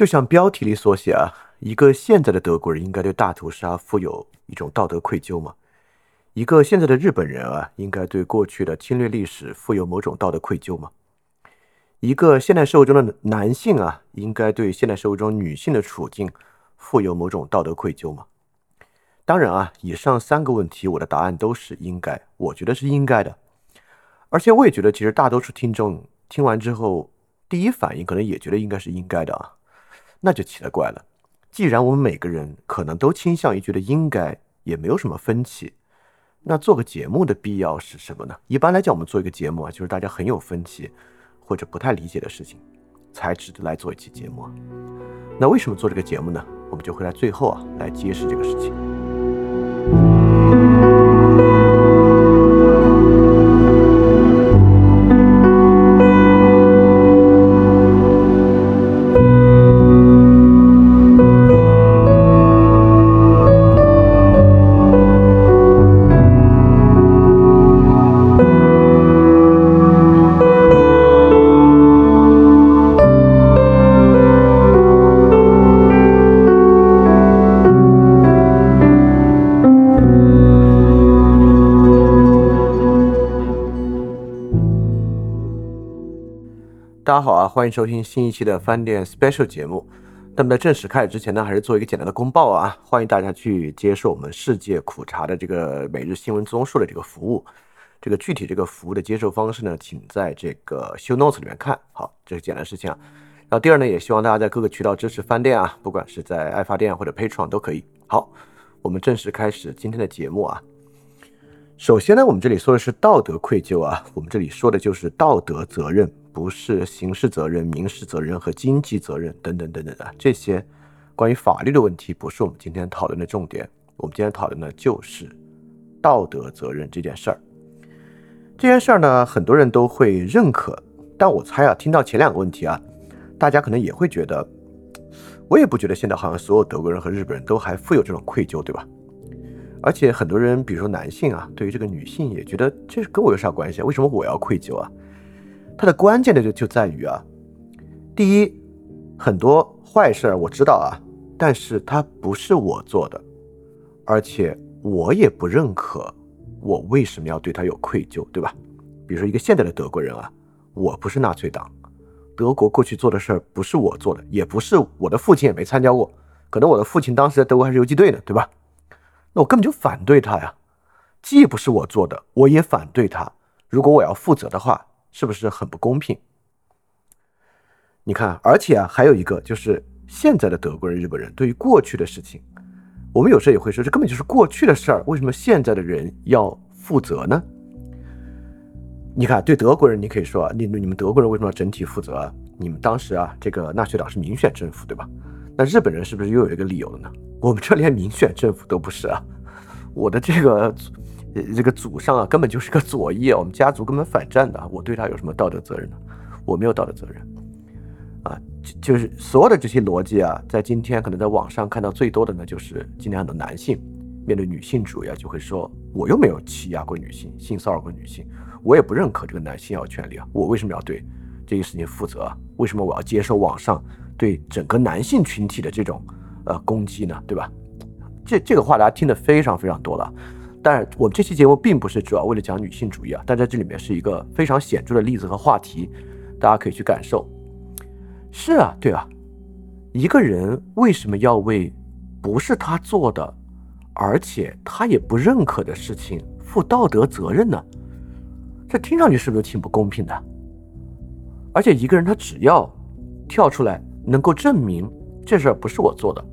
就像标题里所写啊，一个现在的德国人应该对大屠杀负有一种道德愧疚吗？一个现在的日本人啊，应该对过去的侵略历史负有某种道德愧疚吗？一个现代社会中的男性啊，应该对现代社会中女性的处境负有某种道德愧疚吗？当然啊，以上三个问题我的答案都是应该，我觉得是应该的。而且我也觉得，其实大多数听众听完之后，第一反应可能也觉得应该是应该的啊。那就奇了怪了，既然我们每个人可能都倾向于觉得应该，也没有什么分歧，那做个节目的必要是什么呢？一般来讲，我们做一个节目啊，就是大家很有分歧或者不太理解的事情，才值得来做一期节目。那为什么做这个节目呢？我们就会在最后啊来揭示这个事情。收听新一期的饭店 special 节目。那么在正式开始之前呢，还是做一个简单的公报啊，欢迎大家去接受我们世界苦茶的这个每日新闻综述的这个服务。这个具体这个服务的接受方式呢，请在这个 show notes 里面看。好，这是简单事情啊。然后第二呢，也希望大家在各个渠道支持饭店啊，不管是在爱发电或者 Patreon 都可以。好，我们正式开始今天的节目啊。首先呢，我们这里说的是道德愧疚啊，我们这里说的就是道德责任，不是刑事责任、民事责任和经济责任等等等等的这些关于法律的问题，不是我们今天讨论的重点。我们今天讨论的就是道德责任这件事儿。这件事儿呢，很多人都会认可，但我猜啊，听到前两个问题啊，大家可能也会觉得，我也不觉得现在好像所有德国人和日本人都还富有这种愧疚，对吧？而且很多人，比如说男性啊，对于这个女性也觉得这跟我有啥关系？为什么我要愧疚啊？它的关键的就就在于啊，第一，很多坏事儿我知道啊，但是它不是我做的，而且我也不认可，我为什么要对他有愧疚，对吧？比如说一个现代的德国人啊，我不是纳粹党，德国过去做的事儿不是我做的，也不是我的父亲也没参加过，可能我的父亲当时在德国还是游击队呢，对吧？那我根本就反对他呀，既不是我做的，我也反对他。如果我要负责的话，是不是很不公平？你看，而且啊，还有一个就是现在的德国人、日本人对于过去的事情，我们有时候也会说，这根本就是过去的事儿，为什么现在的人要负责呢？你看，对德国人，你可以说啊，你你们德国人为什么要整体负责？你们当时啊，这个纳粹党是民选政府，对吧？那日本人是不是又有一个理由了呢？我们这连民选政府都不是啊！我的这个这个祖上啊，根本就是个左翼，我们家族根本反战的，我对他有什么道德责任呢？我没有道德责任啊！就就是所有的这些逻辑啊，在今天可能在网上看到最多的呢，就是今天很多男性面对女性主义啊，就会说我又没有欺压过女性、性骚扰过女性，我也不认可这个男性要权利啊，我为什么要对这些事情负责啊？为什么我要接受网上对整个男性群体的这种？呃，攻击呢，对吧？这这个话大家听得非常非常多了。但我们这期节目并不是主要为了讲女性主义啊，但在这里面是一个非常显著的例子和话题，大家可以去感受。是啊，对啊，一个人为什么要为不是他做的，而且他也不认可的事情负道德责任呢？这听上去是不是挺不公平的？而且一个人他只要跳出来能够证明。这事儿不是我做的，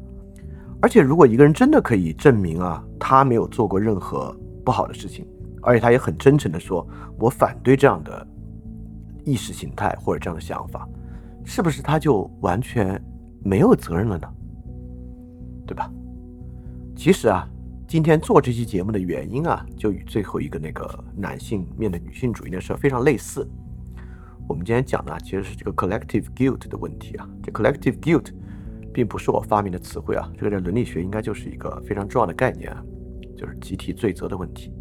而且如果一个人真的可以证明啊，他没有做过任何不好的事情，而且他也很真诚的说，我反对这样的意识形态或者这样的想法，是不是他就完全没有责任了呢？对吧？其实啊，今天做这期节目的原因啊，就与最后一个那个男性面对女性主义的事非常类似。我们今天讲的其实是这个 collective guilt 的问题啊，这 collective guilt。并不是我发明的词汇啊，这个在伦理学应该就是一个非常重要的概念啊，就是集体罪责的问题。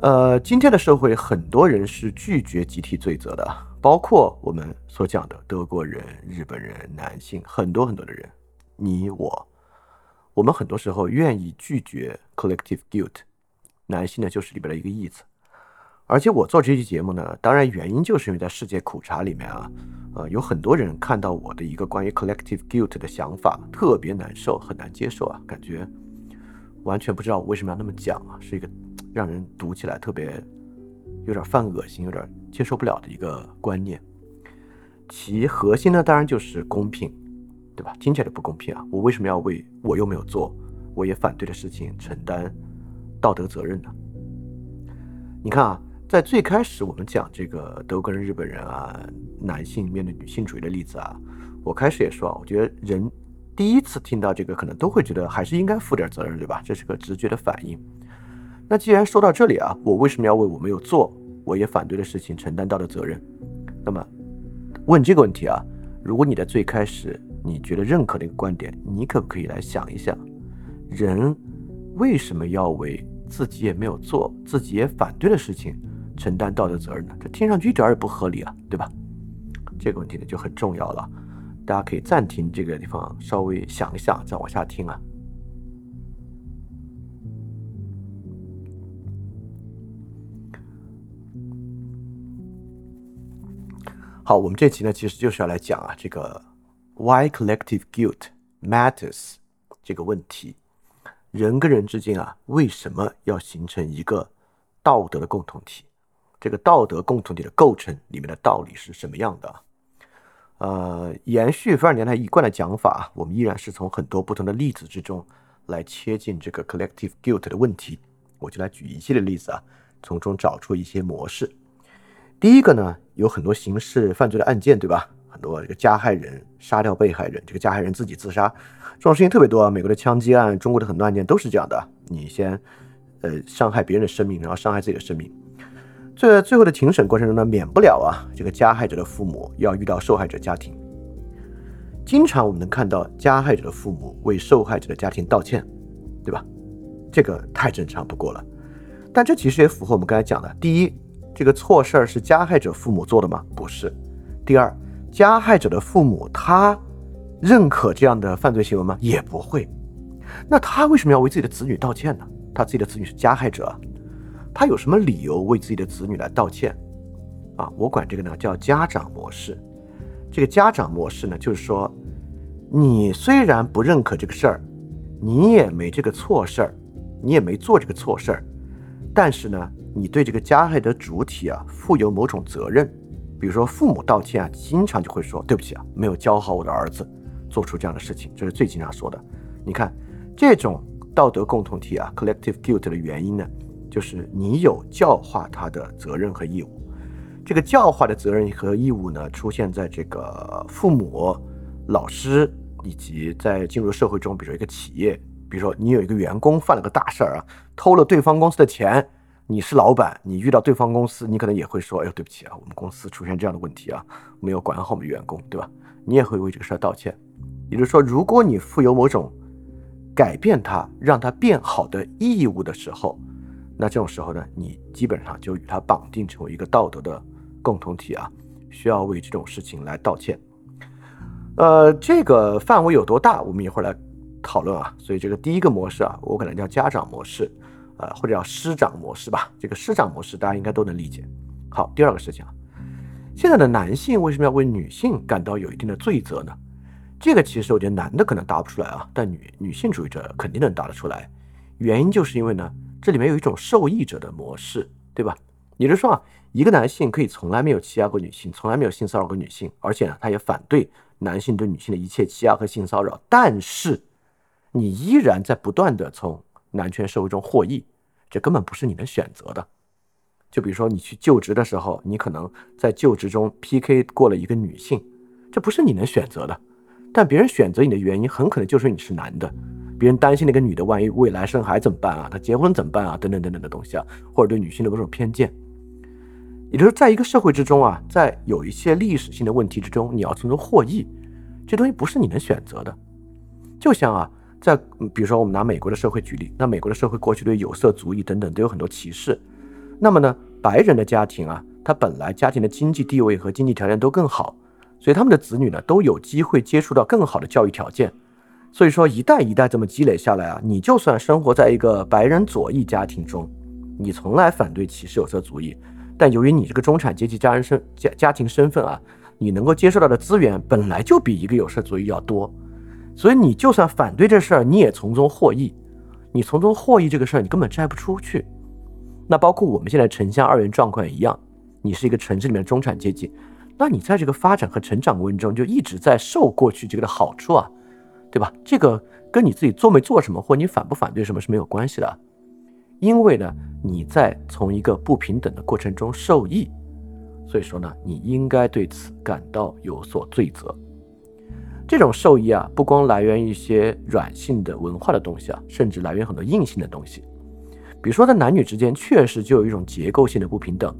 呃，今天的社会很多人是拒绝集体罪责的，包括我们所讲的德国人、日本人、男性，很多很多的人，你我，我们很多时候愿意拒绝 collective guilt。男性呢，就是里边的一个义子。而且我做这期节目呢，当然原因就是因为在世界苦茶里面啊，呃，有很多人看到我的一个关于 collective guilt 的想法，特别难受，很难接受啊，感觉完全不知道我为什么要那么讲啊，是一个让人读起来特别有点犯恶心、有点接受不了的一个观念。其核心呢，当然就是公平，对吧？听起来就不公平啊！我为什么要为我又没有做，我也反对的事情承担道德责任呢？你看啊。在最开始，我们讲这个德国人、日本人啊，男性面对女性主义的例子啊，我开始也说啊，我觉得人第一次听到这个，可能都会觉得还是应该负点责任，对吧？这是个直觉的反应。那既然说到这里啊，我为什么要为我没有做，我也反对的事情承担道德责任？那么问这个问题啊，如果你在最开始你觉得认可的一个观点，你可不可以来想一想，人为什么要为自己也没有做、自己也反对的事情？承担道德责任呢？这听上去一点也不合理啊，对吧？这个问题呢就很重要了，大家可以暂停这个地方，稍微想一想，再往下听啊。好，我们这期呢其实就是要来讲啊这个 Why collective guilt matters 这个问题，人跟人之间啊为什么要形成一个道德的共同体？这个道德共同体的构成里面的道理是什么样的？呃，延续菲尔年他一贯的讲法，我们依然是从很多不同的例子之中来切近这个 collective guilt 的问题。我就来举一系列例子啊，从中找出一些模式。第一个呢，有很多刑事犯罪的案件，对吧？很多这个加害人杀掉被害人，这个加害人自己自杀，这种事情特别多啊。美国的枪击案，中国的很多案件都是这样的。你先呃伤害别人的生命，然后伤害自己的生命。这最后的庭审过程中呢，免不了啊，这个加害者的父母要遇到受害者家庭。经常我们能看到加害者的父母为受害者的家庭道歉，对吧？这个太正常不过了。但这其实也符合我们刚才讲的：第一，这个错事儿是加害者父母做的吗？不是。第二，加害者的父母他认可这样的犯罪行为吗？也不会。那他为什么要为自己的子女道歉呢？他自己的子女是加害者。他有什么理由为自己的子女来道歉？啊，我管这个呢叫家长模式。这个家长模式呢，就是说，你虽然不认可这个事儿，你也没这个错事儿，你也没做这个错事儿，但是呢，你对这个加害的主体啊负有某种责任。比如说父母道歉啊，经常就会说对不起啊，没有教好我的儿子做出这样的事情，这是最经常说的。你看这种道德共同体啊，collective guilt 的原因呢？就是你有教化他的责任和义务，这个教化的责任和义务呢，出现在这个父母、老师以及在进入社会中，比如说一个企业，比如说你有一个员工犯了个大事儿啊，偷了对方公司的钱，你是老板，你遇到对方公司，你可能也会说，哎呦，对不起啊，我们公司出现这样的问题啊，没有管好我们员工，对吧？你也会为这个事儿道歉。也就是说，如果你负有某种改变他、让他变好的义务的时候，那这种时候呢，你基本上就与他绑定成为一个道德的共同体啊，需要为这种事情来道歉。呃，这个范围有多大，我们一会儿来讨论啊。所以这个第一个模式啊，我可能叫家长模式，呃，或者叫师长模式吧。这个师长模式大家应该都能理解。好，第二个事情啊，现在的男性为什么要为女性感到有一定的罪责呢？这个其实我觉得男的可能答不出来啊，但女女性主义者肯定能答得出来。原因就是因为呢。这里面有一种受益者的模式，对吧？也就是说啊，一个男性可以从来没有欺压过女性，从来没有性骚扰过女性，而且呢，他也反对男性对女性的一切欺压和性骚扰。但是，你依然在不断的从男权社会中获益，这根本不是你能选择的。就比如说，你去就职的时候，你可能在就职中 PK 过了一个女性，这不是你能选择的。但别人选择你的原因，很可能就是你是男的。别人担心那个女的万一未来生孩子怎么办啊？她结婚怎么办啊？等等等等的东西啊，或者对女性的某种偏见，也就是在一个社会之中啊，在有一些历史性的问题之中，你要从中获益，这东西不是你能选择的。就像啊，在比如说我们拿美国的社会举例，那美国的社会过去对有色族裔等等都有很多歧视，那么呢，白人的家庭啊。他本来家庭的经济地位和经济条件都更好，所以他们的子女呢都有机会接触到更好的教育条件。所以说一代一代这么积累下来啊，你就算生活在一个白人左翼家庭中，你从来反对歧视有色族裔，但由于你这个中产阶级家人身家家庭身份啊，你能够接受到的资源本来就比一个有色族裔要多，所以你就算反对这事儿，你也从中获益。你从中获益这个事儿，你根本摘不出去。那包括我们现在城乡二元状况也一样。你是一个城市里面的中产阶级，那你在这个发展和成长过程中就一直在受过去这个的好处啊，对吧？这个跟你自己做没做什么，或你反不反对什么是没有关系的，因为呢，你在从一个不平等的过程中受益，所以说呢，你应该对此感到有所罪责。这种受益啊，不光来源于一些软性的文化的东西啊，甚至来源很多硬性的东西，比如说在男女之间确实就有一种结构性的不平等。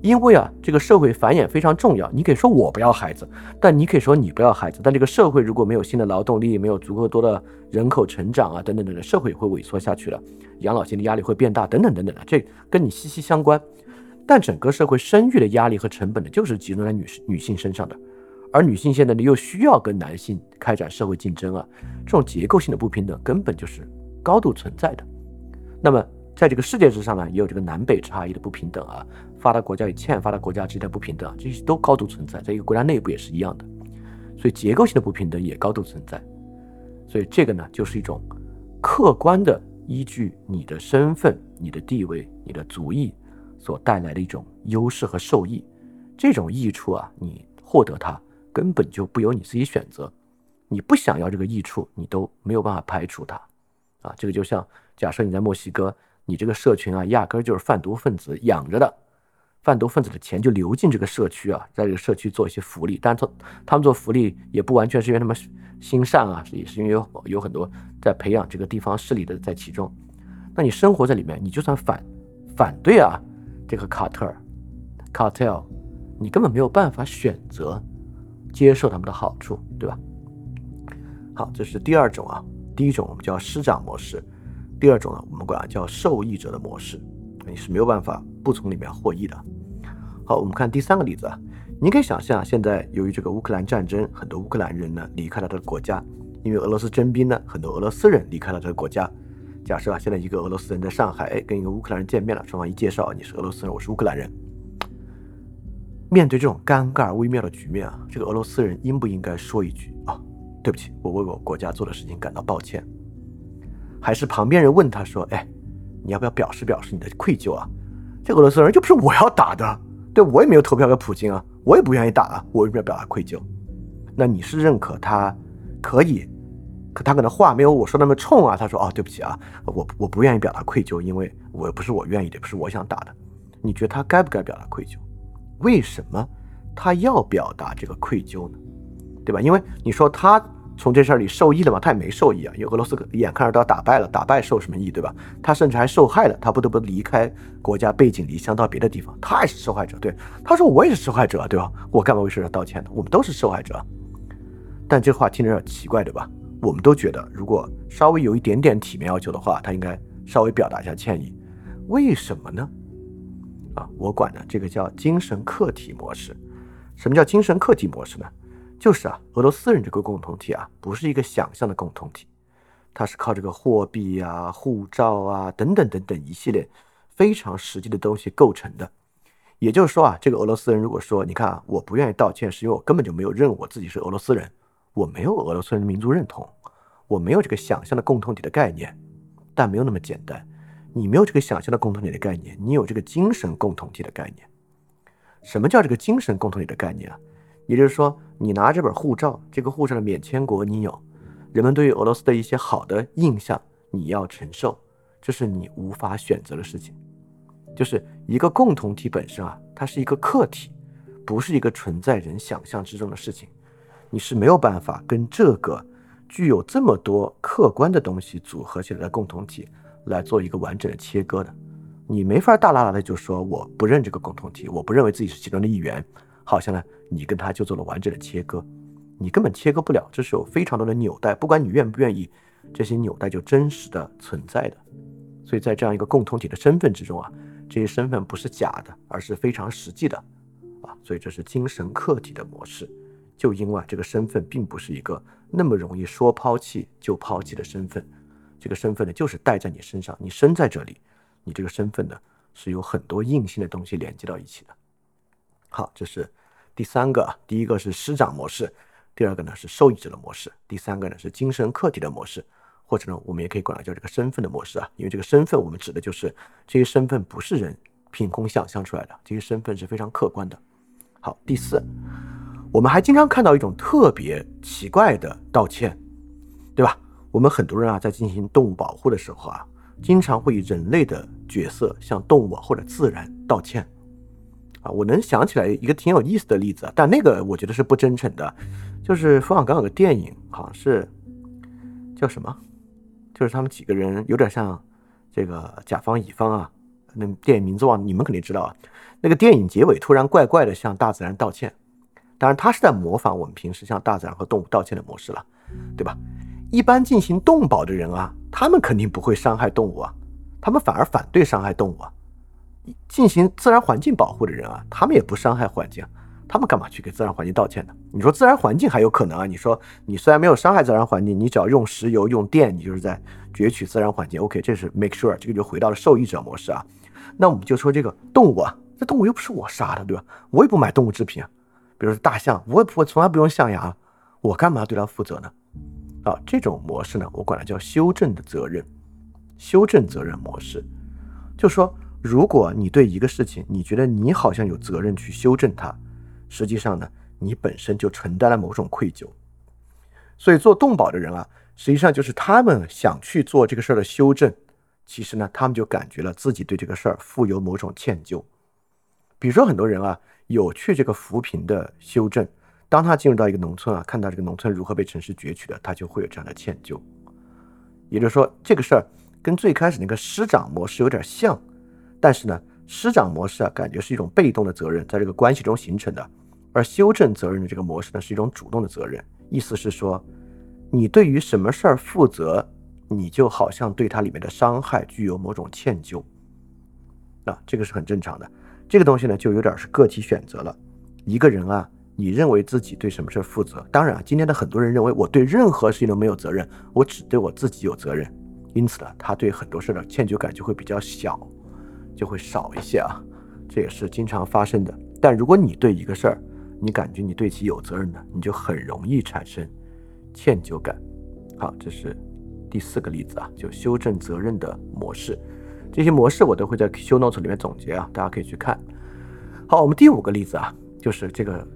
因为啊，这个社会繁衍非常重要。你可以说我不要孩子，但你可以说你不要孩子。但这个社会如果没有新的劳动力，没有足够多的人口成长啊，等等等等，社会也会萎缩下去了，养老金的压力会变大，等等等等的，这跟你息息相关。但整个社会生育的压力和成本呢，就是集中在女女性身上的，而女性现在呢又需要跟男性开展社会竞争啊，这种结构性的不平等根本就是高度存在的。那么在这个世界之上呢，也有这个南北差异的不平等啊。发达国家与欠发达国家之间的不平等，这些都高度存在，在一个国家内部也是一样的，所以结构性的不平等也高度存在。所以这个呢，就是一种客观的依据你的身份、你的地位、你的族裔所带来的一种优势和受益。这种益处啊，你获得它根本就不由你自己选择，你不想要这个益处，你都没有办法排除它。啊，这个就像假设你在墨西哥，你这个社群啊，压根就是贩毒分子养着的。贩毒分子的钱就流进这个社区啊，在这个社区做一些福利，但是他们做福利也不完全是因为他们心善啊，也是因为有有很多在培养这个地方势力的在其中。那你生活在里面，你就算反反对啊这个卡特尔 cartel，你根本没有办法选择接受他们的好处，对吧？好，这是第二种啊，第一种我们叫师长模式，第二种呢我们管它叫受益者的模式，你是没有办法不从里面获益的。好，我们看第三个例子啊，你可以想象，现在由于这个乌克兰战争，很多乌克兰人呢离开了他的国家，因为俄罗斯征兵呢，很多俄罗斯人离开了这个国家。假设啊，现在一个俄罗斯人在上海，哎，跟一个乌克兰人见面了，双方一介绍，你是俄罗斯人，我是乌克兰人。面对这种尴尬而微妙的局面啊，这个俄罗斯人应不应该说一句啊，对不起，我为我国家做的事情感到抱歉？还是旁边人问他说，哎，你要不要表示表示你的愧疚啊？这俄罗斯人就不是我要打的。对我也没有投票给普京啊，我也不愿意打啊，我为什么要表达愧疚？那你是认可他可以，可他可能话没有我说那么冲啊。他说哦，对不起啊，我我不愿意表达愧疚，因为我不是我愿意的，不是我想打的。你觉得他该不该表达愧疚？为什么他要表达这个愧疚呢？对吧？因为你说他。从这事儿里受益了吗？他也没受益啊，因为俄罗斯眼看着都要打败了，打败受什么益，对吧？他甚至还受害了，他不得不离开国家，背井离乡到别的地方，他也是受害者。对，他说我也是受害者，对吧？我干嘛为事要道歉呢？我们都是受害者。但这话听着有点奇怪，对吧？我们都觉得，如果稍微有一点点体面要求的话，他应该稍微表达一下歉意。为什么呢？啊，我管呢，这个叫精神客体模式。什么叫精神客体模式呢？就是啊，俄罗斯人这个共同体啊，不是一个想象的共同体，它是靠这个货币啊、护照啊等等等等一系列非常实际的东西构成的。也就是说啊，这个俄罗斯人如果说，你看啊，我不愿意道歉，是因为我根本就没有认我自己是俄罗斯人，我没有俄罗斯人民族认同，我没有这个想象的共同体的概念。但没有那么简单，你没有这个想象的共同体的概念，你有这个精神共同体的概念。什么叫这个精神共同体的概念啊？也就是说，你拿这本护照，这个护照的免签国你有，人们对于俄罗斯的一些好的印象你要承受，这是你无法选择的事情。就是一个共同体本身啊，它是一个客体，不是一个存在人想象之中的事情。你是没有办法跟这个具有这么多客观的东西组合起来的共同体来做一个完整的切割的。你没法大喇喇的就说我不认这个共同体，我不认为自己是其中的一员。好像呢，你跟他就做了完整的切割，你根本切割不了，这是有非常多的纽带，不管你愿不愿意，这些纽带就真实的存在的。所以在这样一个共同体的身份之中啊，这些身份不是假的，而是非常实际的，啊，所以这是精神客体的模式。就因为这个身份并不是一个那么容易说抛弃就抛弃的身份，这个身份呢就是带在你身上，你生在这里，你这个身份呢是有很多硬性的东西连接到一起的。好，这是第三个，第一个是师长模式，第二个呢是受益者的模式，第三个呢是精神客体的模式，或者呢我们也可以管它叫这个身份的模式啊，因为这个身份我们指的就是这些身份不是人凭空想象出来的，这些身份是非常客观的。好，第四。我们还经常看到一种特别奇怪的道歉，对吧？我们很多人啊，在进行动物保护的时候啊，经常会以人类的角色向动物或者自然道歉。啊，我能想起来一个挺有意思的例子，但那个我觉得是不真诚的。就是冯小刚有个电影，好像是叫什么？就是他们几个人有点像这个甲方乙方啊。那电影名字忘，你们肯定知道啊。那个电影结尾突然怪怪的向大自然道歉。当然，他是在模仿我们平时向大自然和动物道歉的模式了，对吧？一般进行动保的人啊，他们肯定不会伤害动物啊，他们反而反对伤害动物啊。进行自然环境保护的人啊，他们也不伤害环境，他们干嘛去给自然环境道歉呢？你说自然环境还有可能啊？你说你虽然没有伤害自然环境，你只要用石油用电，你就是在攫取自然环境。OK，这是 make sure，这个就回到了受益者模式啊。那我们就说这个动物啊，这动物又不是我杀的，对吧？我也不买动物制品啊。比如说大象，我也不我从来不用象牙，我干嘛要对它负责呢？啊，这种模式呢，我管它叫修正的责任，修正责任模式，就说如果你对一个事情，你觉得你好像有责任去修正它，实际上呢，你本身就承担了某种愧疚。所以做动保的人啊，实际上就是他们想去做这个事儿的修正，其实呢，他们就感觉了自己对这个事儿负有某种歉疚。比如说很多人啊。有去这个扶贫的修正，当他进入到一个农村啊，看到这个农村如何被城市攫取的，他就会有这样的歉疚。也就是说，这个事儿跟最开始那个师长模式有点像，但是呢，师长模式啊，感觉是一种被动的责任，在这个关系中形成的，而修正责任的这个模式呢，是一种主动的责任。意思是说，你对于什么事儿负责，你就好像对它里面的伤害具有某种歉疚。啊，这个是很正常的。这个东西呢，就有点是个体选择了。一个人啊，你认为自己对什么事儿负责？当然啊，今天的很多人认为我对任何事情都没有责任，我只对我自己有责任。因此呢，他对很多事的歉疚感就会比较小，就会少一些啊。这也是经常发生的。但如果你对一个事儿，你感觉你对其有责任的，你就很容易产生歉疚感。好，这是第四个例子啊，就修正责任的模式。这些模式我都会在 show notes 里面总结啊，大家可以去看。好，我们第五个例子啊，就是这个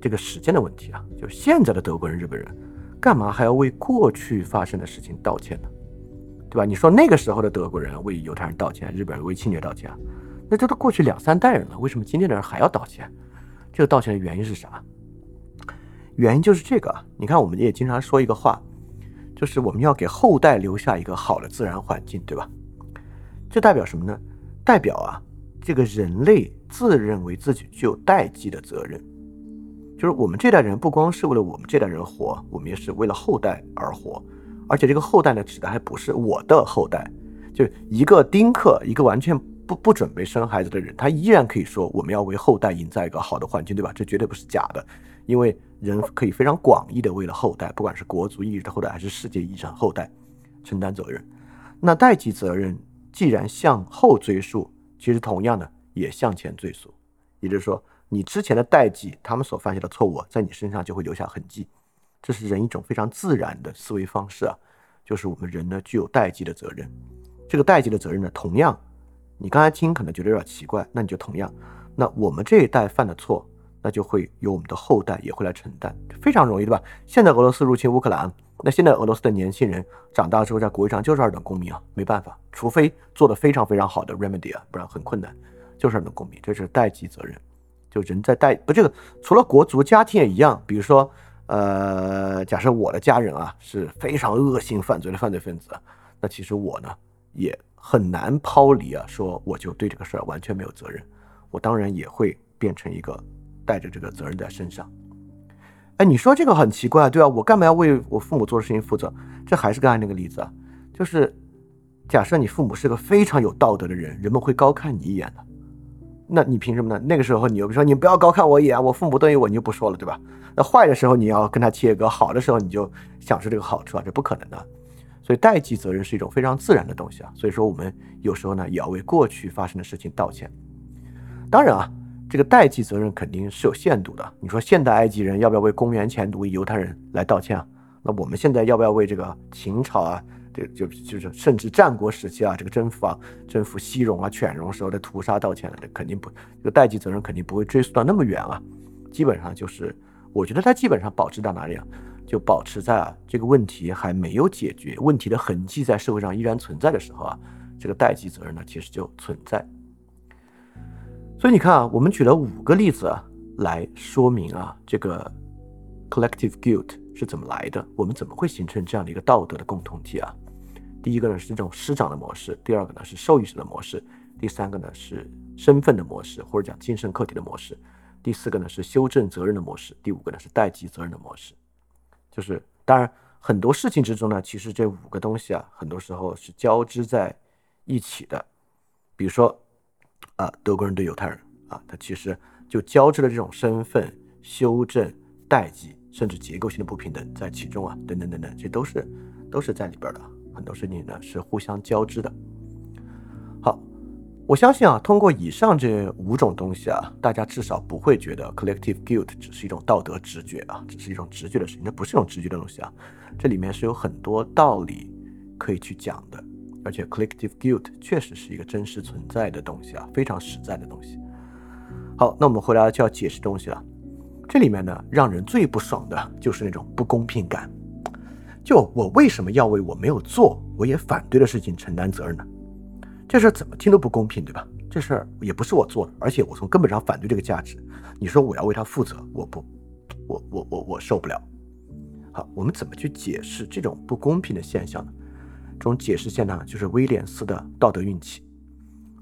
这个时间的问题啊，就现在的德国人、日本人，干嘛还要为过去发生的事情道歉呢？对吧？你说那个时候的德国人为犹太人道歉，日本人为侵略道歉，那这都过去两三代人了，为什么今天的人还要道歉？这个道歉的原因是啥？原因就是这个。你看，我们也经常说一个话，就是我们要给后代留下一个好的自然环境，对吧？这代表什么呢？代表啊，这个人类自认为自己具有代际的责任，就是我们这代人不光是为了我们这代人活，我们也是为了后代而活。而且这个后代呢，指的还不是我的后代，就一个丁克，一个完全不不准备生孩子的人，他依然可以说我们要为后代营造一个好的环境，对吧？这绝对不是假的，因为人可以非常广义的为了后代，不管是国族意义的后代还是世界意义上后代承担责任。那代际责任。既然向后追溯，其实同样的也向前追溯，也就是说，你之前的代际他们所犯下的错误，在你身上就会留下痕迹。这是人一种非常自然的思维方式啊，就是我们人呢具有代际的责任。这个代际的责任呢，同样，你刚才听可能觉得有点奇怪，那你就同样，那我们这一代犯的错，那就会由我们的后代也会来承担，非常容易，对吧？现在俄罗斯入侵乌克兰。那现在俄罗斯的年轻人长大之后，在国际上就是二等公民啊，没办法，除非做的非常非常好的 remedy 啊，不然很困难，就是二等公民，这是代际责任。就人在代不这个，除了国族，家庭也一样。比如说，呃，假设我的家人啊是非常恶性犯罪的犯罪分子，那其实我呢也很难抛离啊，说我就对这个事儿完全没有责任，我当然也会变成一个带着这个责任在身上。哎，你说这个很奇怪，对吧？我干嘛要为我父母做的事情负责？这还是刚才那个例子啊，就是假设你父母是个非常有道德的人，人们会高看你一眼的。那你凭什么呢？那个时候你又说你不要高看我一眼，我父母不对我，你就不说了，对吧？那坏的时候你要跟他切割，好的时候你就享受这个好处啊，这不可能的。所以代际责任是一种非常自然的东西啊。所以说我们有时候呢也要为过去发生的事情道歉。当然啊，这个代际责任肯定是有限度的。你说现代埃及人要不要为公元前毒犹太人来道歉啊？那我们现在要不要为这个秦朝啊？这就就是甚至战国时期啊，这个征服啊，征服西戎啊、犬戎时候的屠杀道歉了，这肯定不，这个代际责任肯定不会追溯到那么远啊。基本上就是，我觉得它基本上保持到哪里啊？就保持在啊这个问题还没有解决，问题的痕迹在社会上依然存在的时候啊，这个代际责任呢其实就存在。所以你看啊，我们举了五个例子啊来说明啊这个 collective guilt 是怎么来的，我们怎么会形成这样的一个道德的共同体啊？第一个呢是这种师长的模式，第二个呢是受益者的模式，第三个呢是身份的模式，或者讲精神客体的模式，第四个呢是修正责任的模式，第五个呢是代际责任的模式。就是当然很多事情之中呢，其实这五个东西啊，很多时候是交织在一起的。比如说啊，德国人对犹太人啊，他其实就交织了这种身份、修正、代际，甚至结构性的不平等在其中啊，等等等等，这都是都是在里边的。很多事情呢是互相交织的。好，我相信啊，通过以上这五种东西啊，大家至少不会觉得 collective guilt 只是一种道德直觉啊，只是一种直觉的事情，那不是一种直觉的东西啊，这里面是有很多道理可以去讲的，而且 collective guilt 确实是一个真实存在的东西啊，非常实在的东西。好，那我们回来就要解释东西了，这里面呢，让人最不爽的就是那种不公平感。就我为什么要为我没有做，我也反对的事情承担责任呢？这事儿怎么听都不公平，对吧？这事儿也不是我做的，而且我从根本上反对这个价值。你说我要为他负责，我不，我我我我受不了。好，我们怎么去解释这种不公平的现象呢？这种解释现象就是威廉斯的道德运气。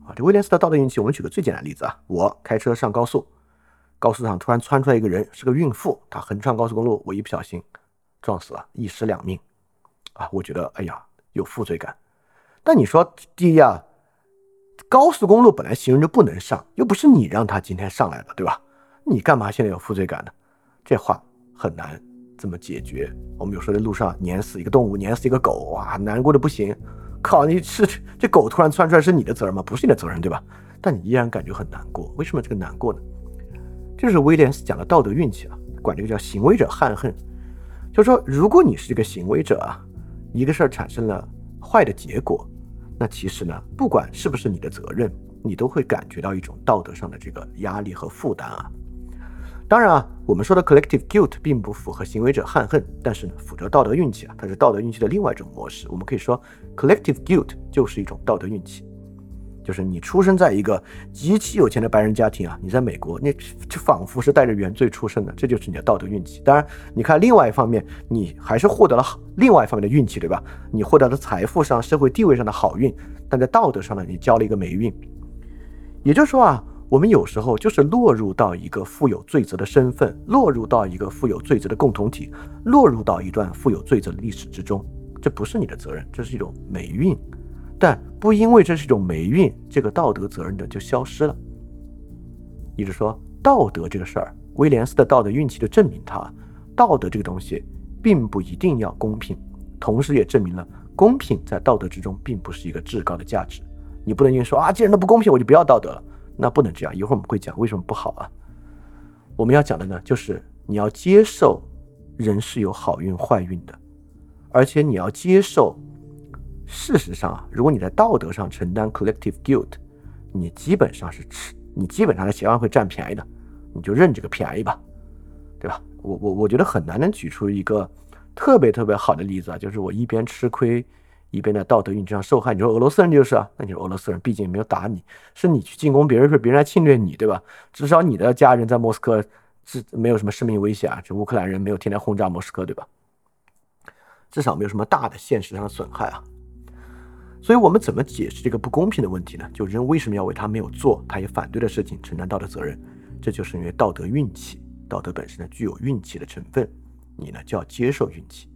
啊，这威廉斯的道德运气，我们举个最简单的例子啊，我开车上高速，高速上突然窜出来一个人，是个孕妇，她横穿高速公路，我一不小心。撞死了，一尸两命，啊，我觉得，哎呀，有负罪感。但你说，第一啊，高速公路本来行人就不能上，又不是你让他今天上来的，对吧？你干嘛现在有负罪感呢？这话很难这么解决。我们有时候在路上碾死一个动物，碾死一个狗，哇，难过的不行。靠，你是这狗突然窜出来是你的责任吗？不是你的责任，对吧？但你依然感觉很难过。为什么这个难过呢？这是威廉斯讲的道德运气啊，管这个叫行为者憾恨。就说，如果你是一个行为者啊，一个事儿产生了坏的结果，那其实呢，不管是不是你的责任，你都会感觉到一种道德上的这个压力和负担啊。当然啊，我们说的 collective guilt 并不符合行为者憾恨，但是呢，符合道德运气啊，它是道德运气的另外一种模式。我们可以说，collective guilt 就是一种道德运气。就是你出生在一个极其有钱的白人家庭啊，你在美国，那就仿佛是带着原罪出生的，这就是你的道德运气。当然，你看另外一方面，你还是获得了另外一方面的运气，对吧？你获得了财富上、社会地位上的好运，但在道德上呢，你交了一个霉运。也就是说啊，我们有时候就是落入到一个负有罪责的身份，落入到一个负有罪责的共同体，落入到一段负有罪责的历史之中，这不是你的责任，这是一种霉运。但不因为这是一种霉运，这个道德责任的就消失了。也就是说，道德这个事儿，威廉斯的道德运气就证明他，道德这个东西并不一定要公平，同时也证明了公平在道德之中并不是一个至高的价值。你不能因为说啊，既然都不公平，我就不要道德了，那不能这样。一会儿我们会讲为什么不好啊。我们要讲的呢，就是你要接受人是有好运坏运的，而且你要接受。事实上啊，如果你在道德上承担 collective guilt，你基本上是吃，你基本上是希望会占便宜的，你就认这个便宜吧，对吧？我我我觉得很难能举出一个特别特别好的例子啊，就是我一边吃亏，一边在道德运上受害。你说俄罗斯人就是啊，那你说俄罗斯人毕竟没有打你，是你去进攻别人，是别人来侵略你，对吧？至少你的家人在莫斯科是没有什么生命危险啊，这乌克兰人没有天天轰炸莫斯科，对吧？至少没有什么大的现实上的损害啊。所以我们怎么解释这个不公平的问题呢？就人为什么要为他没有做，他也反对的事情承担道德责任？这就是因为道德运气，道德本身呢具有运气的成分，你呢就要接受运气。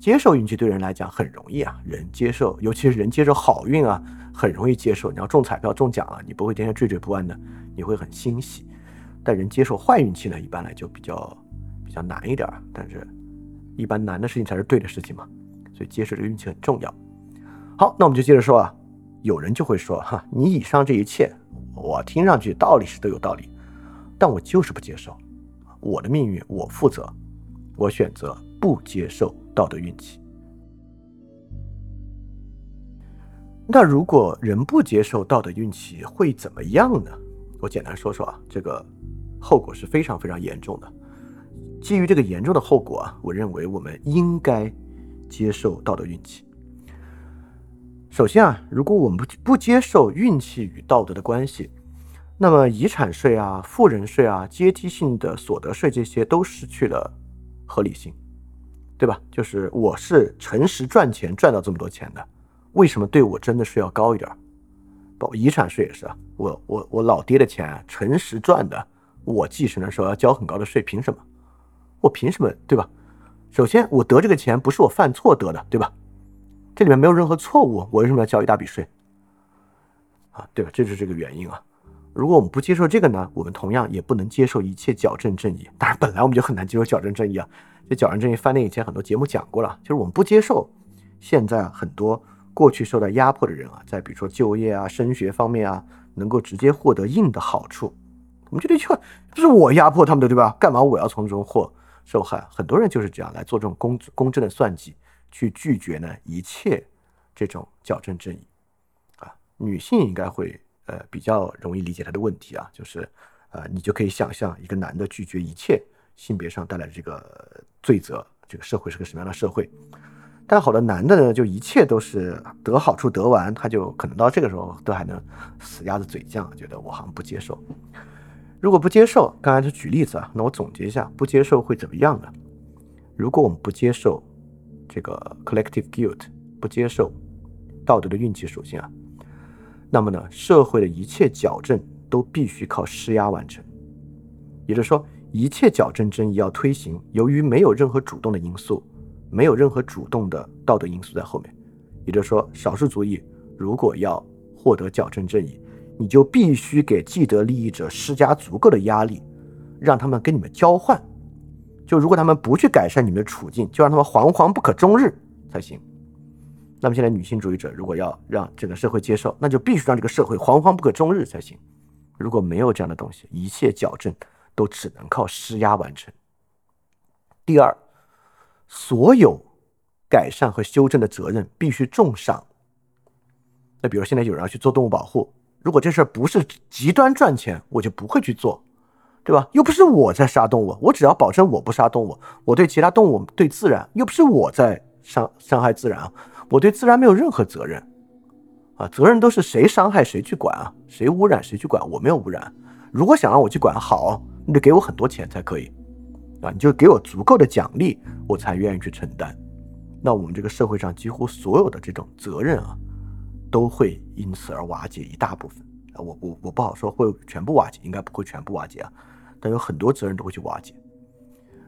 接受运气对人来讲很容易啊，人接受，尤其是人接受好运啊，很容易接受。你要中彩票中奖了，你不会天天惴惴不安的，你会很欣喜。但人接受坏运气呢，一般来就比较比较难一点。但是，一般难的事情才是对的事情嘛，所以接受这个运气很重要。好，那我们就接着说啊，有人就会说哈，你以上这一切，我听上去道理是都有道理，但我就是不接受，我的命运我负责，我选择不接受。道德运气。那如果人不接受道德运气会怎么样呢？我简单说说啊，这个后果是非常非常严重的。基于这个严重的后果啊，我认为我们应该接受道德运气。首先啊，如果我们不不接受运气与道德的关系，那么遗产税啊、富人税啊、阶梯性的所得税这些都失去了合理性。对吧？就是我是诚实赚钱赚到这么多钱的，为什么对我真的是要高一点？包遗产税也是啊，我我我老爹的钱诚实赚的，我继承的时候要交很高的税，凭什么？我凭什么？对吧？首先我得这个钱不是我犯错得的，对吧？这里面没有任何错误，我为什么要交一大笔税？啊，对吧？这就是这个原因啊。如果我们不接受这个呢，我们同样也不能接受一切矫正正义。当然，本来我们就很难接受矫正正义啊。这矫正正义翻脸以前很多节目讲过了，就是我们不接受现在很多过去受到压迫的人啊，在比如说就业啊、升学方面啊，能够直接获得硬的好处。我们觉得就不是我压迫他们的，对吧？干嘛我要从中获受害？很多人就是这样来做这种公公正的算计，去拒绝呢一切这种矫正正义啊。女性应该会呃比较容易理解她的问题啊，就是呃你就可以想象一个男的拒绝一切。性别上带来的这个罪责，这个社会是个什么样的社会？但好的男的呢，就一切都是得好处得完，他就可能到这个时候都还能死鸭子嘴犟，觉得我好像不接受。如果不接受，刚才就举例子啊，那我总结一下，不接受会怎么样呢？如果我们不接受这个 collective guilt，不接受道德的运气属性啊，那么呢，社会的一切矫正都必须靠施压完成，也就是说。一切矫正正义要推行，由于没有任何主动的因素，没有任何主动的道德因素在后面，也就是说，少数族裔如果要获得矫正正义，你就必须给既得利益者施加足够的压力，让他们跟你们交换。就如果他们不去改善你们的处境，就让他们惶惶不可终日才行。那么现在女性主义者如果要让整个社会接受，那就必须让这个社会惶惶不可终日才行。如果没有这样的东西，一切矫正。都只能靠施压完成。第二，所有改善和修正的责任必须重赏。那比如现在有人要去做动物保护，如果这事儿不是极端赚钱，我就不会去做，对吧？又不是我在杀动物，我只要保证我不杀动物，我对其他动物、对自然，又不是我在伤伤害自然啊，我对自然没有任何责任啊，责任都是谁伤害谁去管啊，谁污染谁去管，我没有污染。如果想让我去管，好。你得给我很多钱才可以，啊，你就给我足够的奖励，我才愿意去承担。那我们这个社会上几乎所有的这种责任啊，都会因此而瓦解一大部分啊。我我我不好说会全部瓦解，应该不会全部瓦解啊，但有很多责任都会去瓦解。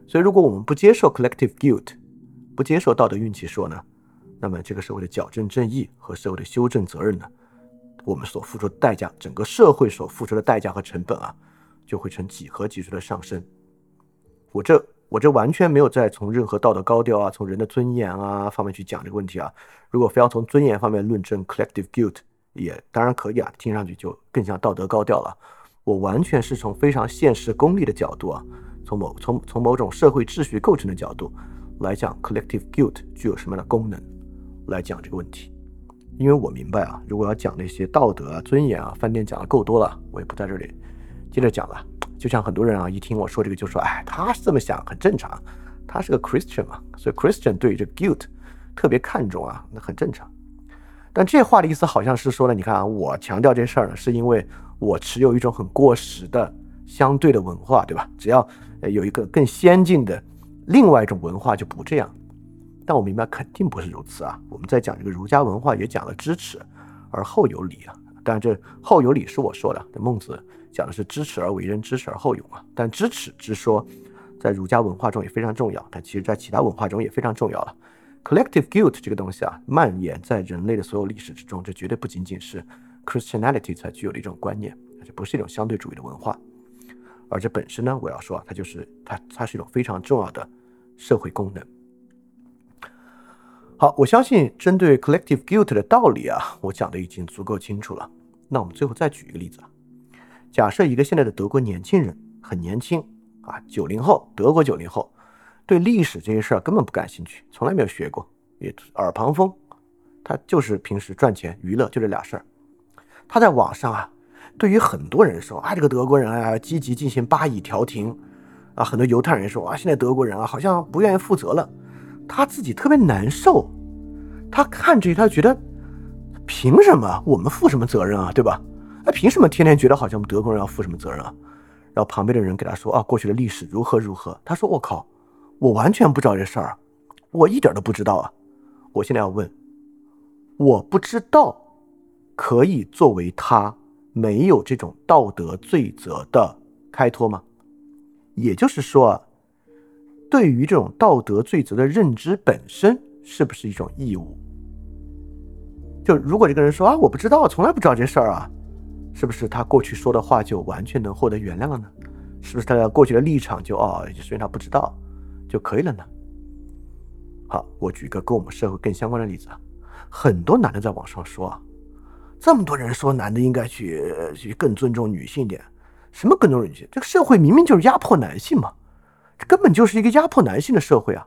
所以，如果我们不接受 collective guilt，不接受道德运气说呢，那么这个社会的矫正正义和社会的修正责任呢，我们所付出的代价，整个社会所付出的代价和成本啊。就会呈几何级数的上升。我这我这完全没有在从任何道德高调啊，从人的尊严啊方面去讲这个问题啊。如果非要从尊严方面论证 collective guilt，也当然可以啊，听上去就更像道德高调了。我完全是从非常现实功利的角度啊，从某从从某种社会秩序构成的角度来讲 collective guilt 具有什么样的功能来讲这个问题。因为我明白啊，如果要讲那些道德啊、尊严啊，饭店讲的够多了，我也不在这里。接着讲了，就像很多人啊，一听我说这个就说，哎，他是这么想，很正常，他是个 Christian 嘛，所以 Christian 对于这 guilt 特别看重啊，那很正常。但这话的意思好像是说呢，你看啊，我强调这事儿呢，是因为我持有一种很过时的相对的文化，对吧？只要有一个更先进的另外一种文化就不这样。但我明白肯定不是如此啊。我们在讲这个儒家文化也讲了知耻而后有礼啊，当然这后有礼是我说的，这孟子。讲的是知耻而为人，知耻而后勇啊。但知耻之说，在儒家文化中也非常重要，但其实在其他文化中也非常重要了。collective guilt 这个东西啊，蔓延在人类的所有历史之中，这绝对不仅仅是 Christianity 才具有的一种观念，这不是一种相对主义的文化，而这本身呢，我要说啊，它就是它，它是一种非常重要的社会功能。好，我相信针对 collective guilt 的道理啊，我讲的已经足够清楚了。那我们最后再举一个例子啊，假设一个现在的德国年轻人很年轻啊，九零后，德国九零后，对历史这些事儿根本不感兴趣，从来没有学过，也耳旁风，他就是平时赚钱娱乐就这俩事儿。他在网上啊，对于很多人说啊，这个德国人啊，积极进行巴以调停啊，很多犹太人说啊，现在德国人啊，好像不愿意负责了。他自己特别难受，他看着，他觉得凭什么我们负什么责任啊，对吧？哎，凭什么天天觉得好像我们德国人要负什么责任啊？然后旁边的人给他说啊，过去的历史如何如何。他说我靠，我完全不知道这事儿，我一点都不知道啊。我现在要问，我不知道可以作为他没有这种道德罪责的开脱吗？也就是说。对于这种道德罪责的认知本身是不是一种义务？就如果这个人说啊，我不知道，从来不知道这事儿啊，是不是他过去说的话就完全能获得原谅了呢？是不是他的过去的立场就哦，虽然他不知道就可以了呢？好，我举一个跟我们社会更相关的例子啊，很多男的在网上说啊，这么多人说男的应该去去更尊重女性一点，什么更尊重女性？这个社会明明就是压迫男性嘛。这根本就是一个压迫男性的社会啊！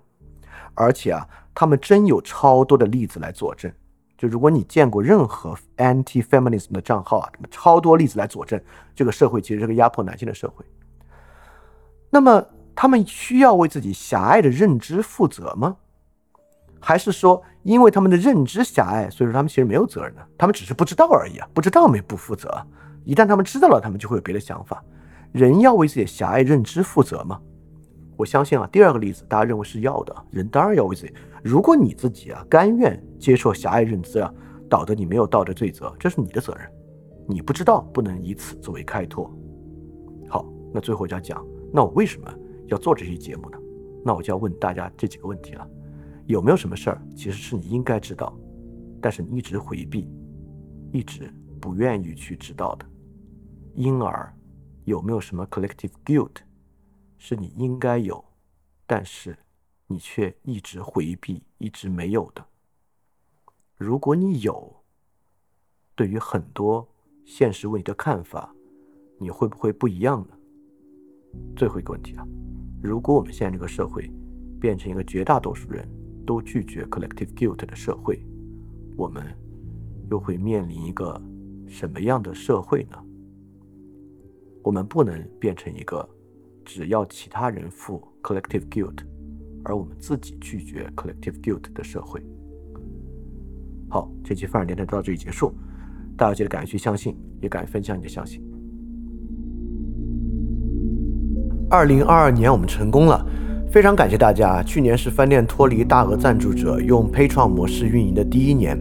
而且啊，他们真有超多的例子来佐证。就如果你见过任何 anti-feminism 的账号啊，超多例子来佐证这个社会其实是个压迫男性的社会。那么，他们需要为自己狭隘的认知负责吗？还是说，因为他们的认知狭隘，所以说他们其实没有责任呢？他们只是不知道而已啊！不知道没不负责。一旦他们知道了，他们就会有别的想法。人要为自己的狭隘认知负责吗？我相信啊，第二个例子大家认为是要的，人当然要为自己。如果你自己啊甘愿接受狭隘认知啊，导致你没有道德罪责，这是你的责任。你不知道，不能以此作为开脱。好，那最后就要讲，那我为什么要做这期节目呢？那我就要问大家这几个问题了：有没有什么事儿其实是你应该知道，但是你一直回避，一直不愿意去知道的？因而有没有什么 collective guilt？是你应该有，但是你却一直回避，一直没有的。如果你有，对于很多现实问题的看法，你会不会不一样呢？最后一个问题啊，如果我们现在这个社会变成一个绝大多数人都拒绝 collective guilt 的社会，我们又会面临一个什么样的社会呢？我们不能变成一个。只要其他人负 collective guilt，而我们自己拒绝 collective guilt 的社会。好，这期范儿电台到这里结束，大家记得敢于去相信，也敢于分享你的相信。二零二二年我们成功了，非常感谢大家。去年是饭店脱离大额赞助者用 p a t r o n 模式运营的第一年，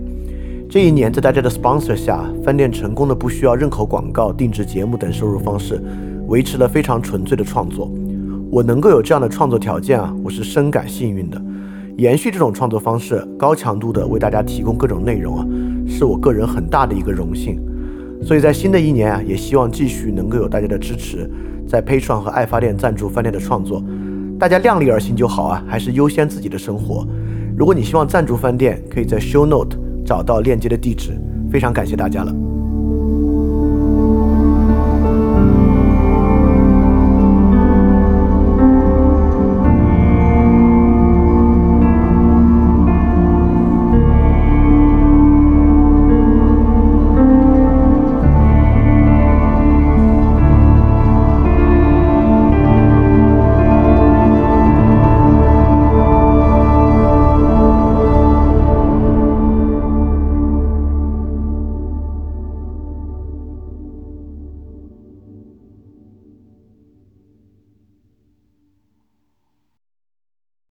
这一年在大家的 sponsor 下，饭店成功的不需要任何广告、定制节目等收入方式。维持了非常纯粹的创作，我能够有这样的创作条件啊，我是深感幸运的。延续这种创作方式，高强度的为大家提供各种内容啊，是我个人很大的一个荣幸。所以在新的一年啊，也希望继续能够有大家的支持，在 Patreon 和爱发电赞助饭店的创作，大家量力而行就好啊，还是优先自己的生活。如果你希望赞助饭店，可以在 Show Note 找到链接的地址。非常感谢大家了。